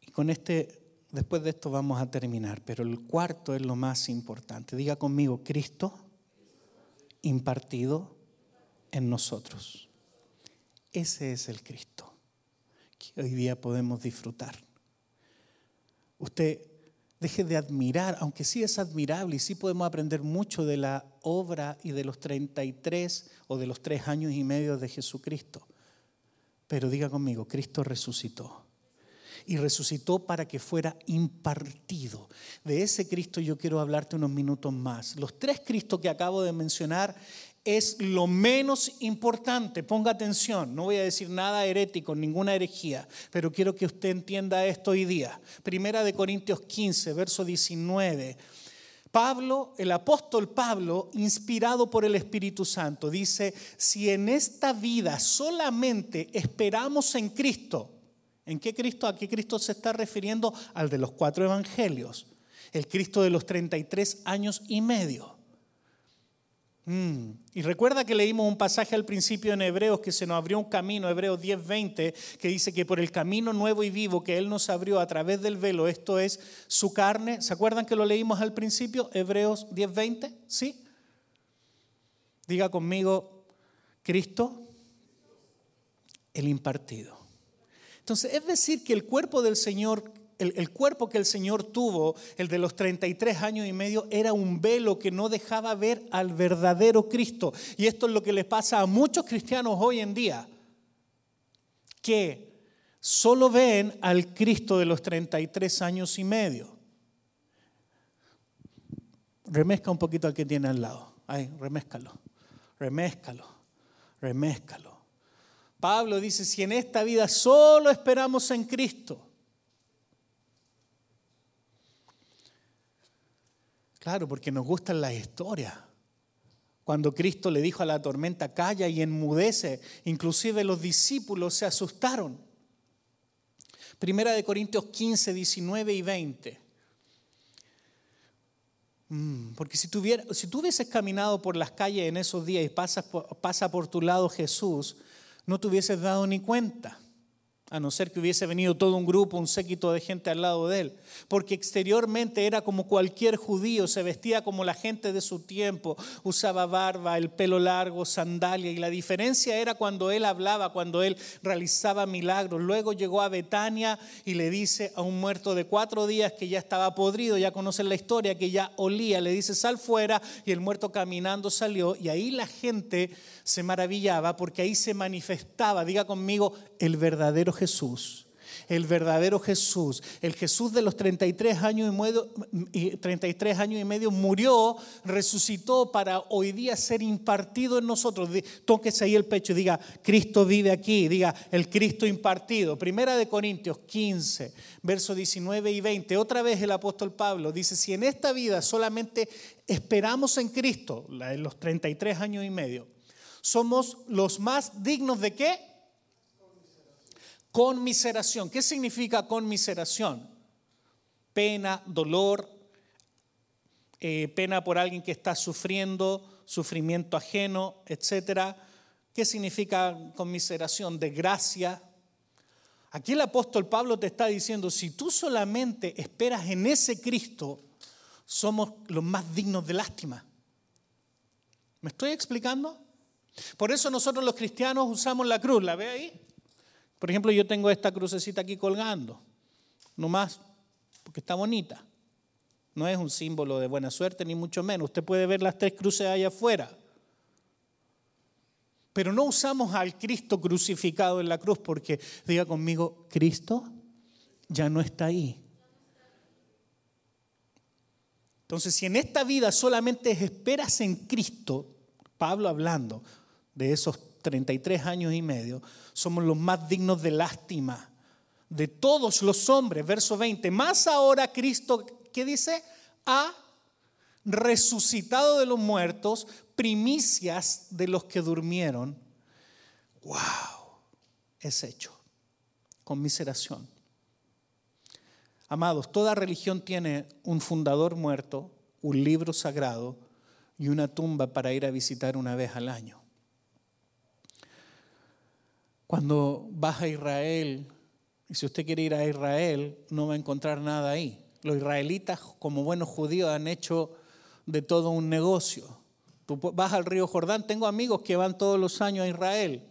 Y con este, después de esto vamos a terminar, pero el cuarto es lo más importante. Diga conmigo, Cristo impartido en nosotros. Ese es el Cristo que hoy día podemos disfrutar. Usted deje de admirar, aunque sí es admirable y sí podemos aprender mucho de la obra y de los 33 o de los tres años y medio de Jesucristo. Pero diga conmigo, Cristo resucitó. Y resucitó para que fuera impartido. De ese Cristo yo quiero hablarte unos minutos más. Los tres Cristos que acabo de mencionar es lo menos importante. Ponga atención, no voy a decir nada herético, ninguna herejía, pero quiero que usted entienda esto hoy día. Primera de Corintios 15, verso 19. Pablo, el apóstol Pablo, inspirado por el Espíritu Santo, dice, si en esta vida solamente esperamos en Cristo, ¿en qué Cristo? ¿A qué Cristo se está refiriendo? Al de los cuatro evangelios, el Cristo de los 33 años y medio. Mm. Y recuerda que leímos un pasaje al principio en Hebreos que se nos abrió un camino, Hebreos 10:20, que dice que por el camino nuevo y vivo que Él nos abrió a través del velo, esto es su carne. ¿Se acuerdan que lo leímos al principio? Hebreos 10:20, ¿sí? Diga conmigo, Cristo, el impartido. Entonces, es decir, que el cuerpo del Señor el, cuerpo que el Señor tuvo, el de los 33 años y medio, era un velo que no dejaba ver al verdadero Cristo. Y esto es lo que le pasa a muchos cristianos hoy en día, que solo ven al Cristo de los 33 años y medio. Remezca un poquito al que tiene al lado. Ay, remézcalo, remézcalo, remézcalo. Pablo dice, si en esta vida solo esperamos en Cristo, Claro, porque nos gustan las historias. Cuando Cristo le dijo a la tormenta, calla y enmudece, inclusive los discípulos se asustaron. Primera de Corintios 15, 19 y 20. Mm, porque si, tuviera, si tú hubieses caminado por las calles en esos días y pasas pasa por tu lado Jesús, no te hubieses dado ni cuenta a no ser que hubiese venido todo un grupo, un séquito de gente al lado de él, porque exteriormente era como cualquier judío, se vestía como la gente de su tiempo, usaba barba, el pelo largo, sandalia, y la diferencia era cuando él hablaba, cuando él realizaba milagros. Luego llegó a Betania y le dice a un muerto de cuatro días que ya estaba podrido, ya conocen la historia, que ya olía, le dice sal fuera, y el muerto caminando salió, y ahí la gente se maravillaba porque ahí se manifestaba, diga conmigo, el verdadero Jesús. El verdadero Jesús, el Jesús de los 33 años y medio, 33 años y medio murió, resucitó para hoy día ser impartido en nosotros. Tóquese ahí el pecho y diga, Cristo vive aquí, diga, el Cristo impartido. Primera de Corintios 15, versos 19 y 20. Otra vez el apóstol Pablo dice, si en esta vida solamente esperamos en Cristo, en los 33 años y medio, somos los más dignos de qué? Conmiseración. ¿Qué significa conmiseración? Pena, dolor, eh, pena por alguien que está sufriendo, sufrimiento ajeno, etc. ¿Qué significa conmiseración? De gracia. Aquí el apóstol Pablo te está diciendo, si tú solamente esperas en ese Cristo, somos los más dignos de lástima. ¿Me estoy explicando? Por eso nosotros los cristianos usamos la cruz, ¿la ve ahí? Por ejemplo, yo tengo esta crucecita aquí colgando, nomás porque está bonita. No es un símbolo de buena suerte, ni mucho menos. Usted puede ver las tres cruces allá afuera. Pero no usamos al Cristo crucificado en la cruz porque, diga conmigo, Cristo ya no está ahí. Entonces, si en esta vida solamente esperas en Cristo, Pablo hablando de esos 33 años y medio, somos los más dignos de lástima de todos los hombres. Verso 20, más ahora Cristo, ¿qué dice? Ha resucitado de los muertos, primicias de los que durmieron. ¡Wow! Es hecho. Conmiseración. Amados, toda religión tiene un fundador muerto, un libro sagrado y una tumba para ir a visitar una vez al año. Cuando vas a Israel, y si usted quiere ir a Israel, no va a encontrar nada ahí. Los israelitas, como buenos judíos, han hecho de todo un negocio. Tú vas al río Jordán, tengo amigos que van todos los años a Israel.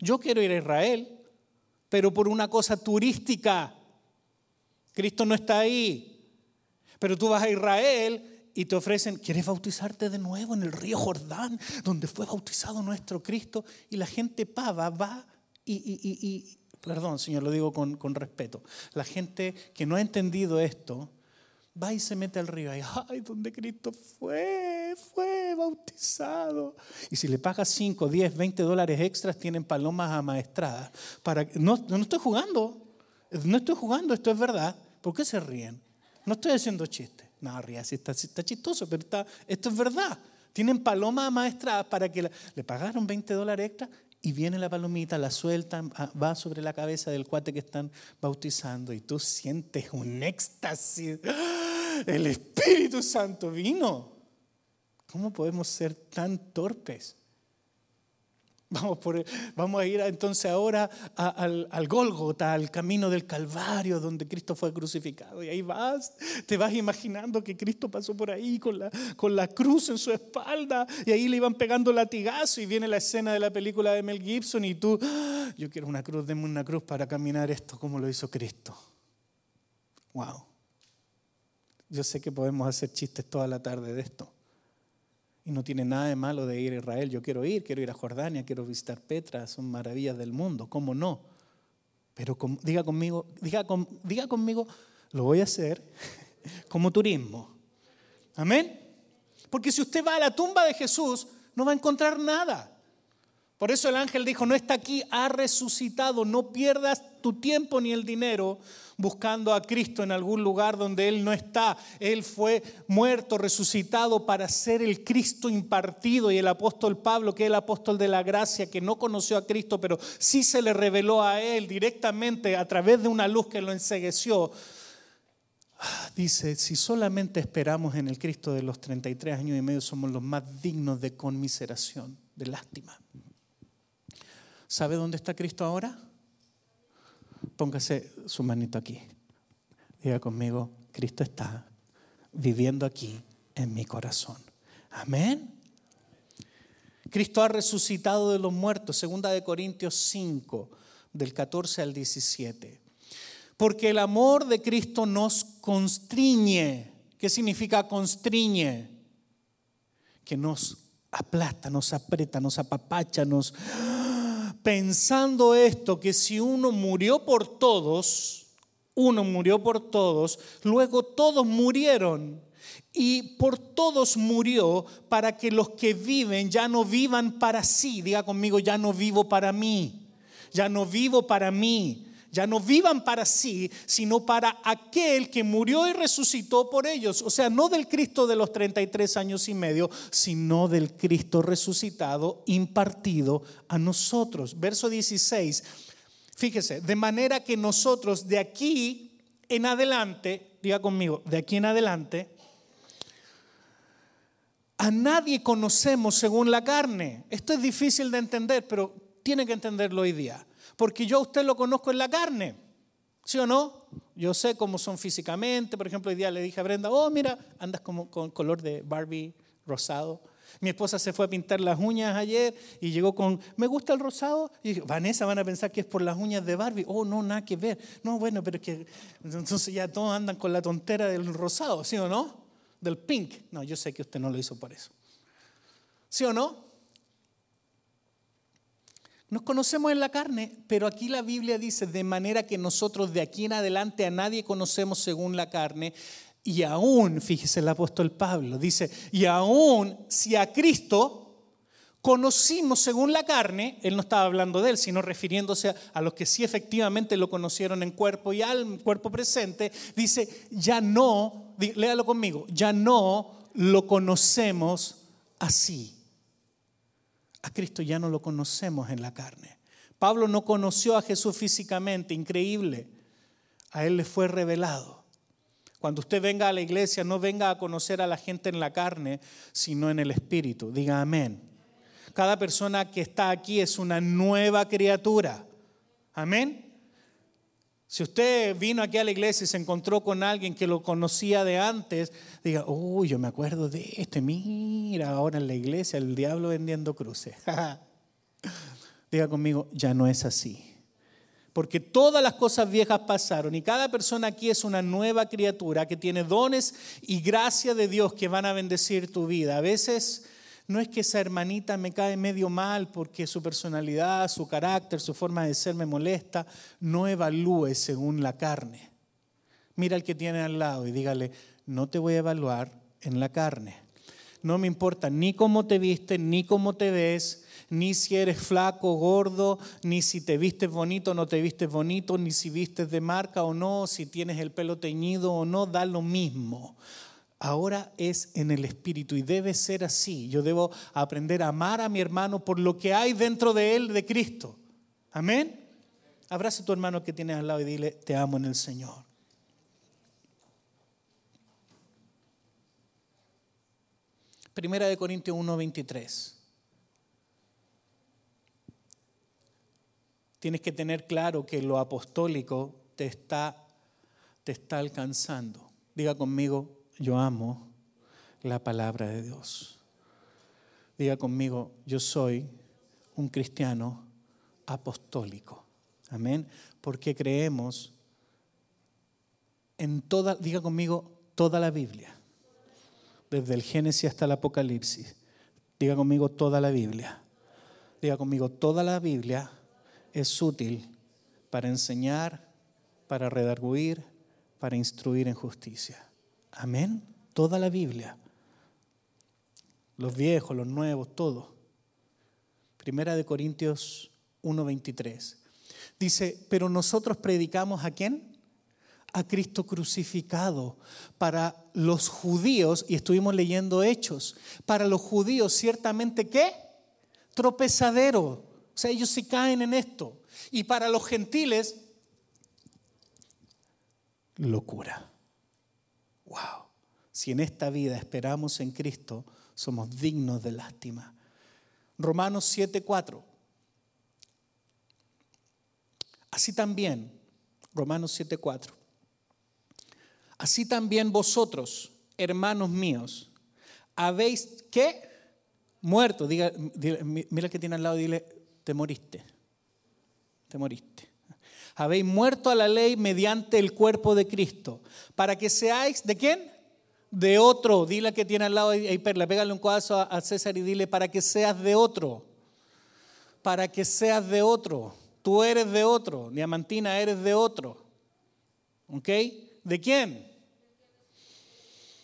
Yo quiero ir a Israel, pero por una cosa turística. Cristo no está ahí. Pero tú vas a Israel y te ofrecen, ¿quieres bautizarte de nuevo en el río Jordán, donde fue bautizado nuestro Cristo? Y la gente pava va y, perdón, Señor, lo digo con, respeto, la gente que no ha entendido esto, va y se mete al río y, ay, donde Cristo fue, fue bautizado. Y si le pagas 5, 10, 20 dólares extras, tienen palomas amaestradas. Para, no, no estoy jugando, no estoy jugando, esto es verdad. ¿Por qué se ríen? No estoy haciendo chiste. No, ríe, sí está, está chistoso, pero está, esto es verdad. Tienen palomas amaestradas para que le pagaron 20 dólares extra y viene la palomita, la sueltan, ah, va sobre la cabeza del cuate que están bautizando y tú sientes un éxtasis. ¡Ah! El Espíritu Santo vino. ¿Cómo podemos ser tan torpes? Vamos, por, vamos a ir entonces ahora al, al Gólgota, al camino del Calvario, donde Cristo fue crucificado. Y ahí vas, te vas imaginando que Cristo pasó por ahí con la, con la cruz en su espalda. Y ahí le iban pegando latigazo. Y viene la escena de la película de Mel Gibson. Y tú, ah, yo quiero una cruz, denme una cruz para caminar esto como lo hizo Cristo. Wow. Yo sé que podemos hacer chistes toda la tarde de esto. Y no tiene nada de malo de ir a Israel. Yo quiero ir, quiero ir a Jordania, quiero visitar Petra, son maravillas del mundo, ¿cómo no? Pero diga conmigo, diga, diga conmigo, lo voy a hacer como turismo. Amén. Porque si usted va a la tumba de Jesús, no va a encontrar nada. Por eso el ángel dijo, no está aquí, ha resucitado, no pierdas tu tiempo ni el dinero buscando a Cristo en algún lugar donde Él no está. Él fue muerto, resucitado para ser el Cristo impartido. Y el apóstol Pablo, que es el apóstol de la gracia, que no conoció a Cristo, pero sí se le reveló a Él directamente a través de una luz que lo ensegueció, dice, si solamente esperamos en el Cristo de los 33 años y medio, somos los más dignos de conmiseración, de lástima. ¿Sabe dónde está Cristo ahora? Póngase su manito aquí. Diga conmigo, Cristo está viviendo aquí en mi corazón. Amén. Cristo ha resucitado de los muertos, segunda de Corintios 5, del 14 al 17. Porque el amor de Cristo nos constriñe. ¿Qué significa constriñe? Que nos aplasta, nos aprieta, nos apapacha, nos pensando esto, que si uno murió por todos, uno murió por todos, luego todos murieron. Y por todos murió para que los que viven ya no vivan para sí. Diga conmigo, ya no vivo para mí. Ya no vivo para mí ya no vivan para sí, sino para aquel que murió y resucitó por ellos. O sea, no del Cristo de los 33 años y medio, sino del Cristo resucitado, impartido a nosotros. Verso 16, fíjese, de manera que nosotros de aquí en adelante, diga conmigo, de aquí en adelante, a nadie conocemos según la carne. Esto es difícil de entender, pero tiene que entenderlo hoy día porque yo a usted lo conozco en la carne. ¿Sí o no? Yo sé cómo son físicamente. Por ejemplo, hoy día le dije a Brenda, oh, mira, andas como con color de Barbie rosado. Mi esposa se fue a pintar las uñas ayer y llegó con, me gusta el rosado. Y dije, Vanessa, van a pensar que es por las uñas de Barbie. Oh, no, nada que ver. No, bueno, pero es que entonces ya todos andan con la tontera del rosado, ¿sí o no? Del pink. No, yo sé que usted no lo hizo por eso. ¿Sí o no? Nos conocemos en la carne, pero aquí la Biblia dice, de manera que nosotros de aquí en adelante a nadie conocemos según la carne. Y aún, fíjese el apóstol Pablo, dice, y aún si a Cristo conocimos según la carne, él no estaba hablando de él, sino refiriéndose a, los que sí efectivamente lo conocieron en cuerpo y al cuerpo presente, dice, ya no, léalo conmigo, ya no lo conocemos así a Cristo ya no lo conocemos en la carne. Pablo no conoció a Jesús físicamente, increíble. A él le fue revelado. Cuando usted venga a la iglesia, no venga a conocer a la gente en la carne, sino en el Espíritu. Diga amén. Cada persona que está aquí es una nueva criatura. Amén. Si usted vino aquí a la iglesia y se encontró con alguien que lo conocía de antes, diga, uy, yo me acuerdo de este, mira, ahora en la iglesia el diablo vendiendo cruces. diga conmigo, ya no es así. Porque todas las cosas viejas pasaron y cada persona aquí es una nueva criatura que tiene dones y gracia de Dios que van a bendecir tu vida. A veces no es que esa hermanita me cae medio mal porque su personalidad, su carácter, su forma de ser me molesta. No evalúe según la carne. Mira al que tiene al lado y dígale, no te voy a evaluar en la carne. No me importa ni cómo te vistes, ni cómo te ves, ni si eres flaco, gordo, ni si te vistes bonito o no te vistes bonito, ni si vistes de marca o no, si tienes el pelo teñido o no, da lo mismo ahora es en el Espíritu y debe ser así. Yo debo aprender a amar a mi hermano por lo que hay dentro de él de Cristo. Amén. Abraza a tu hermano que tienes al lado y dile, te amo en el Señor. Primera de Corintios 1:23. Tienes que tener claro que lo apostólico te está, te está alcanzando. Diga conmigo, yo amo la palabra de Dios. Diga conmigo, yo soy un cristiano apostólico. Amén. Porque creemos en toda, diga conmigo, toda la Biblia, desde el Génesis hasta el Apocalipsis. Diga conmigo toda la Biblia. Diga conmigo, toda la Biblia es útil para enseñar, para redarguir, para instruir en justicia. Amén. Toda la Biblia. Los viejos, los nuevos, todo. Primera de Corintios 1:23. Dice, pero nosotros predicamos a quién? A Cristo crucificado. Para los judíos, y estuvimos leyendo hechos, para los judíos ciertamente qué? Tropezadero. O sea, ellos se caen en esto. Y para los gentiles, locura. Wow. Si en esta vida esperamos en Cristo, somos dignos de lástima. Romanos 7:4. Así también, Romanos 7:4. Así también vosotros, hermanos míos, habéis que muerto. Mira que tiene al lado, dile, te moriste. Te moriste. Habéis muerto a la ley mediante el cuerpo de Cristo, para que seáis de quién? De otro. Dile que tiene al lado ahí, Perla, pégale un cuadazo a César y dile, para que seas de otro. Para que seas de otro. Tú eres de otro. Diamantina, eres de otro. ¿Ok? ¿De quién?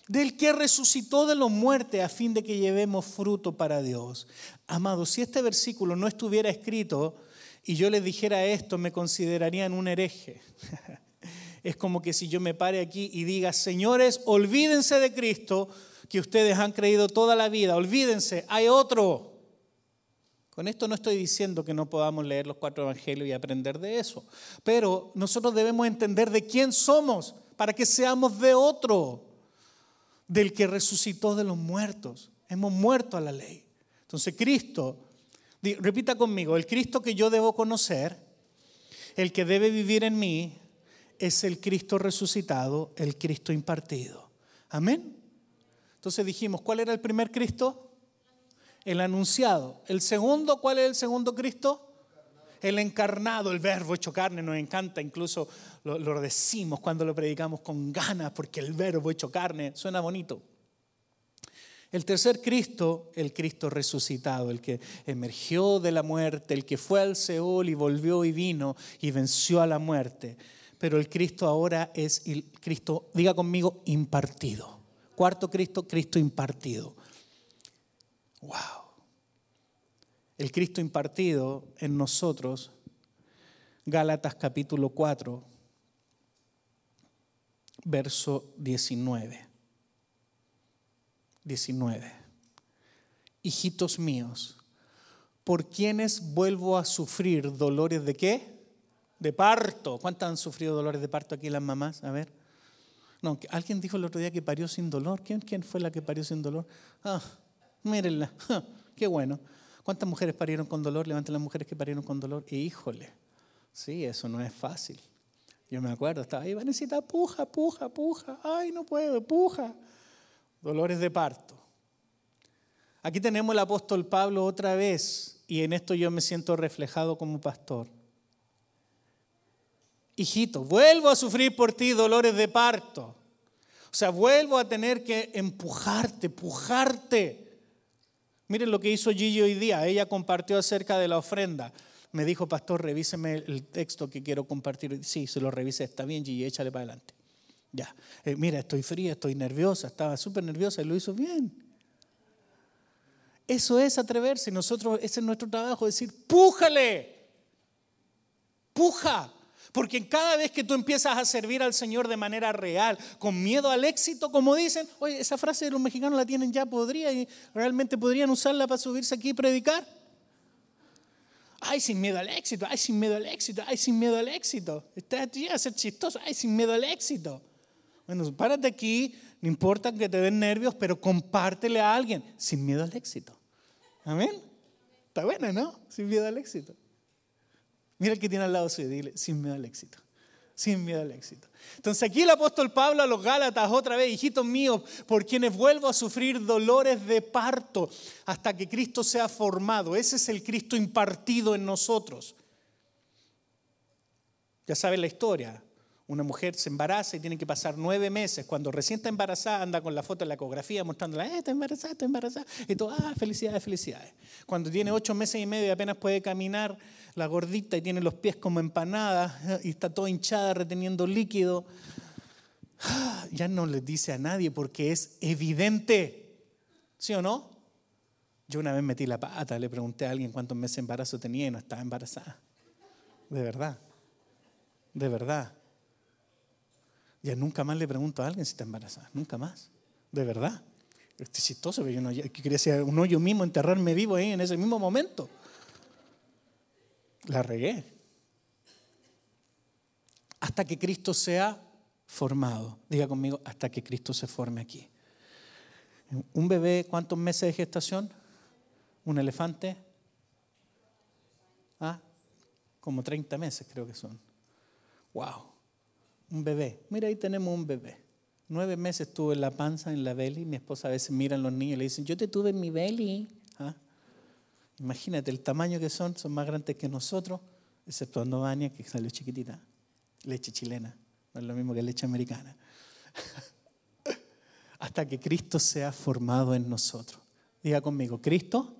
Del que resucitó de los muertes a fin de que llevemos fruto para Dios. Amado, si este versículo no estuviera escrito y yo les dijera esto, me considerarían un hereje. es como que si yo me pare aquí y diga, señores, olvídense de Cristo, que ustedes han creído toda la vida, olvídense, hay otro. Con esto no estoy diciendo que no podamos leer los cuatro evangelios y aprender de eso, pero nosotros debemos entender de quién somos para que seamos de otro, del que resucitó de los muertos. Hemos muerto a la ley. Entonces Cristo, repita conmigo, el Cristo que yo debo conocer, el que debe vivir en mí, es el Cristo resucitado, el Cristo impartido. Amén. Entonces dijimos, ¿cuál era el primer Cristo? el anunciado. El segundo, ¿cuál es el segundo Cristo? El encarnado, el verbo hecho carne, nos encanta, incluso lo, decimos cuando lo predicamos con ganas, porque el verbo hecho carne suena bonito. El tercer Cristo, el Cristo resucitado, el que emergió de la muerte, el que fue al Seol y volvió y vino y venció a la muerte. Pero el Cristo ahora es el Cristo, diga conmigo, impartido. Cuarto Cristo, Cristo impartido. Wow. El Cristo impartido en nosotros, Gálatas capítulo 4, verso 19. 19. Hijitos míos, por quienes vuelvo a sufrir dolores de qué? De parto. ¿Cuántas han sufrido dolores de parto aquí las mamás? A ver. No, alguien dijo el otro día que parió sin dolor. ¿Quién, quién fue la que parió sin dolor? Ah, Mírenla, qué bueno. ¿Cuántas mujeres parieron con dolor? Levanten las mujeres que parieron con dolor. Y híjole, sí, eso no es fácil. Yo me acuerdo, estaba ahí, Vanesita, puja, puja, puja. Ay, no puedo, puja. Dolores de parto. Aquí tenemos el apóstol Pablo otra vez, y en esto yo me siento reflejado como pastor. Hijito, vuelvo a sufrir por ti dolores de parto. O sea, vuelvo a tener que empujarte, pujarte Miren lo que hizo Gigi hoy día. Ella compartió acerca de la ofrenda. Me dijo, pastor, revíseme el texto que quiero compartir. Sí, se lo revisé. Está bien, Gigi, échale para adelante. Ya. Eh, mira, estoy fría, estoy nerviosa. Estaba súper nerviosa y lo hizo bien. Eso es atreverse. Nosotros, ese es nuestro trabajo, decir, pújale. Puja. Porque cada vez que tú empiezas a servir al Señor de manera real, con miedo al éxito, como dicen, oye, esa frase de los mexicanos la tienen ya, podría, y realmente podrían usarla para subirse aquí y predicar. Ay, sin miedo al éxito, ay, sin miedo al éxito, ay, sin miedo al éxito. Está aquí a ser chistoso, ay, sin miedo al éxito. Bueno, párate aquí, no importa que te den nervios, pero compártele a alguien, sin miedo al éxito. Amén. Está buena, ¿no? Sin miedo al éxito. Mira el que tiene al lado suyo, dile, sin miedo al éxito. Sin miedo al éxito. Entonces aquí el apóstol Pablo a los Gálatas otra vez, hijitos míos, por quienes vuelvo a sufrir dolores de parto hasta que Cristo sea formado. Ese es el Cristo impartido en nosotros. Ya saben la historia. Una mujer se embaraza y tiene que pasar nueve meses. Cuando recién está embarazada, anda con la foto de la ecografía mostrándola, eh, está embarazada, está embarazada. Y todo, ah, felicidades, felicidades. Cuando tiene ocho meses y medio y apenas puede caminar, la gordita y tiene los pies como empanadas eh, y está toda hinchada reteniendo líquido, ya no le dice a nadie porque es evidente. ¿Sí o no? Yo una vez metí la pata, le pregunté a alguien cuántos meses de embarazo tenía y no estaba embarazada. De verdad. De verdad. Ya nunca más le pregunto a alguien si está embarazada, nunca más. De verdad. Es chistoso, pero yo no, quería hacer un hoyo mismo, enterrarme vivo ahí en ese mismo momento. La regué. Hasta que Cristo sea formado. Diga conmigo, hasta que Cristo se forme aquí. Un bebé, ¿cuántos meses de gestación? Un elefante. Ah, como 30 meses creo que son. Wow un bebé. Mira, ahí tenemos un bebé. Nueve meses estuvo en la panza, en la belly. Mi esposa a veces mira a los niños y le dicen, yo te tuve en mi belly. ¿Ah? Imagínate el tamaño que son, son más grandes que nosotros, exceptuando Vania, que salió chiquitita. Leche chilena, no es lo mismo que leche americana. Hasta que Cristo sea formado en nosotros. Diga conmigo, Cristo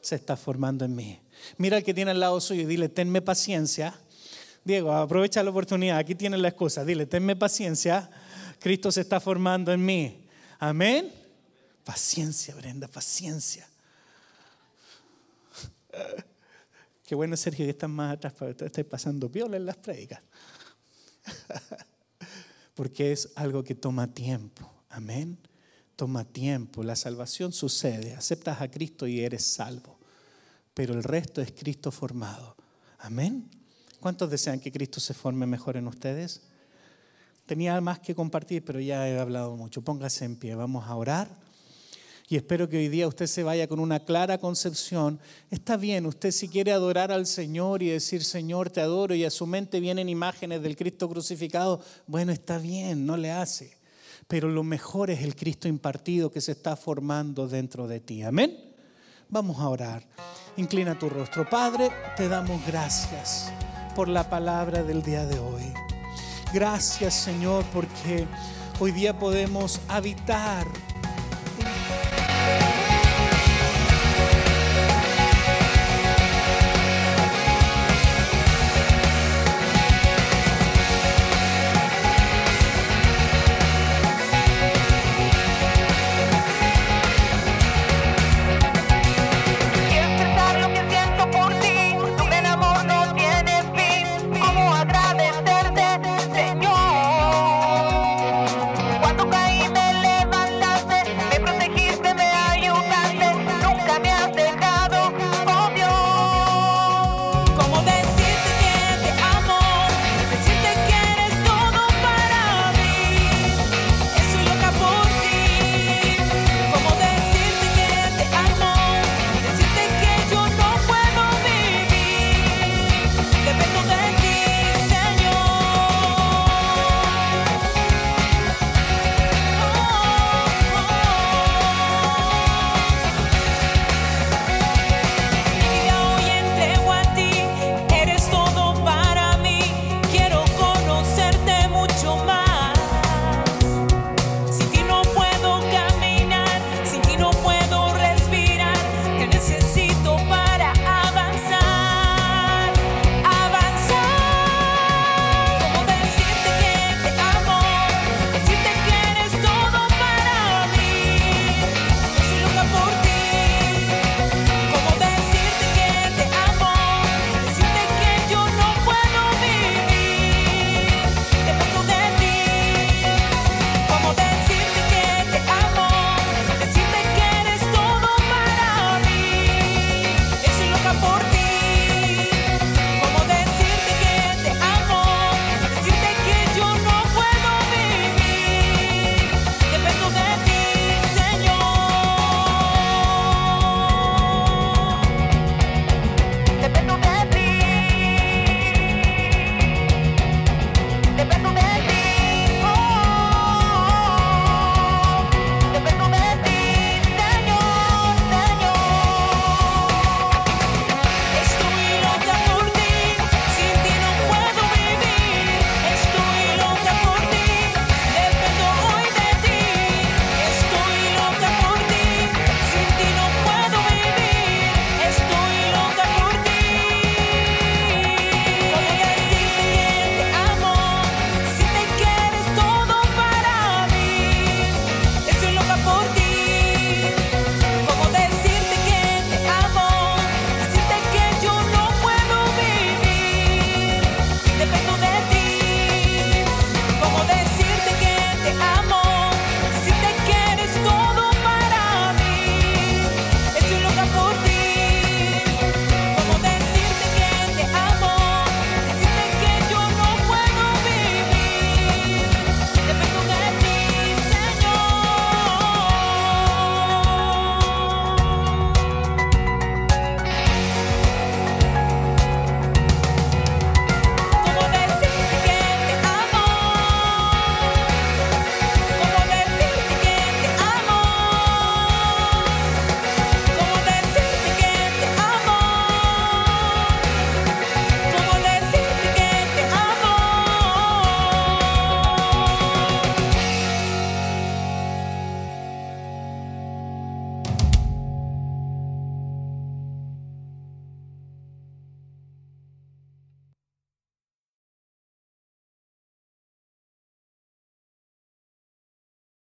se está formando en mí. Mira al que tiene al lado suyo y dile, tenme paciencia Diego, aprovecha la oportunidad. Aquí tienes la excusa. Dile, tenme paciencia. Cristo se está formando en mí. Amén. Paciencia, Brenda, paciencia. Qué bueno, Sergio, que estás más atrás, pero estás pasando piola en las predicas. Porque es algo que toma tiempo. Amén. Toma tiempo. La salvación sucede. Aceptas a Cristo y eres salvo. Pero el resto es Cristo formado. Amén. ¿Cuántos desean que Cristo se forme mejor en ustedes? Tenía más que compartir, pero ya he hablado mucho. Póngase en pie, vamos a orar. Y espero que hoy día usted se vaya con una clara concepción. Está bien, usted si quiere adorar al Señor y decir, Señor, te adoro, y a su mente vienen imágenes del Cristo crucificado, bueno, está bien, no le hace. Pero lo mejor es el Cristo impartido que se está formando dentro de ti. Amén. Vamos a orar. Inclina tu rostro. Padre, te damos gracias por la palabra del día de hoy. Gracias Señor porque hoy día podemos habitar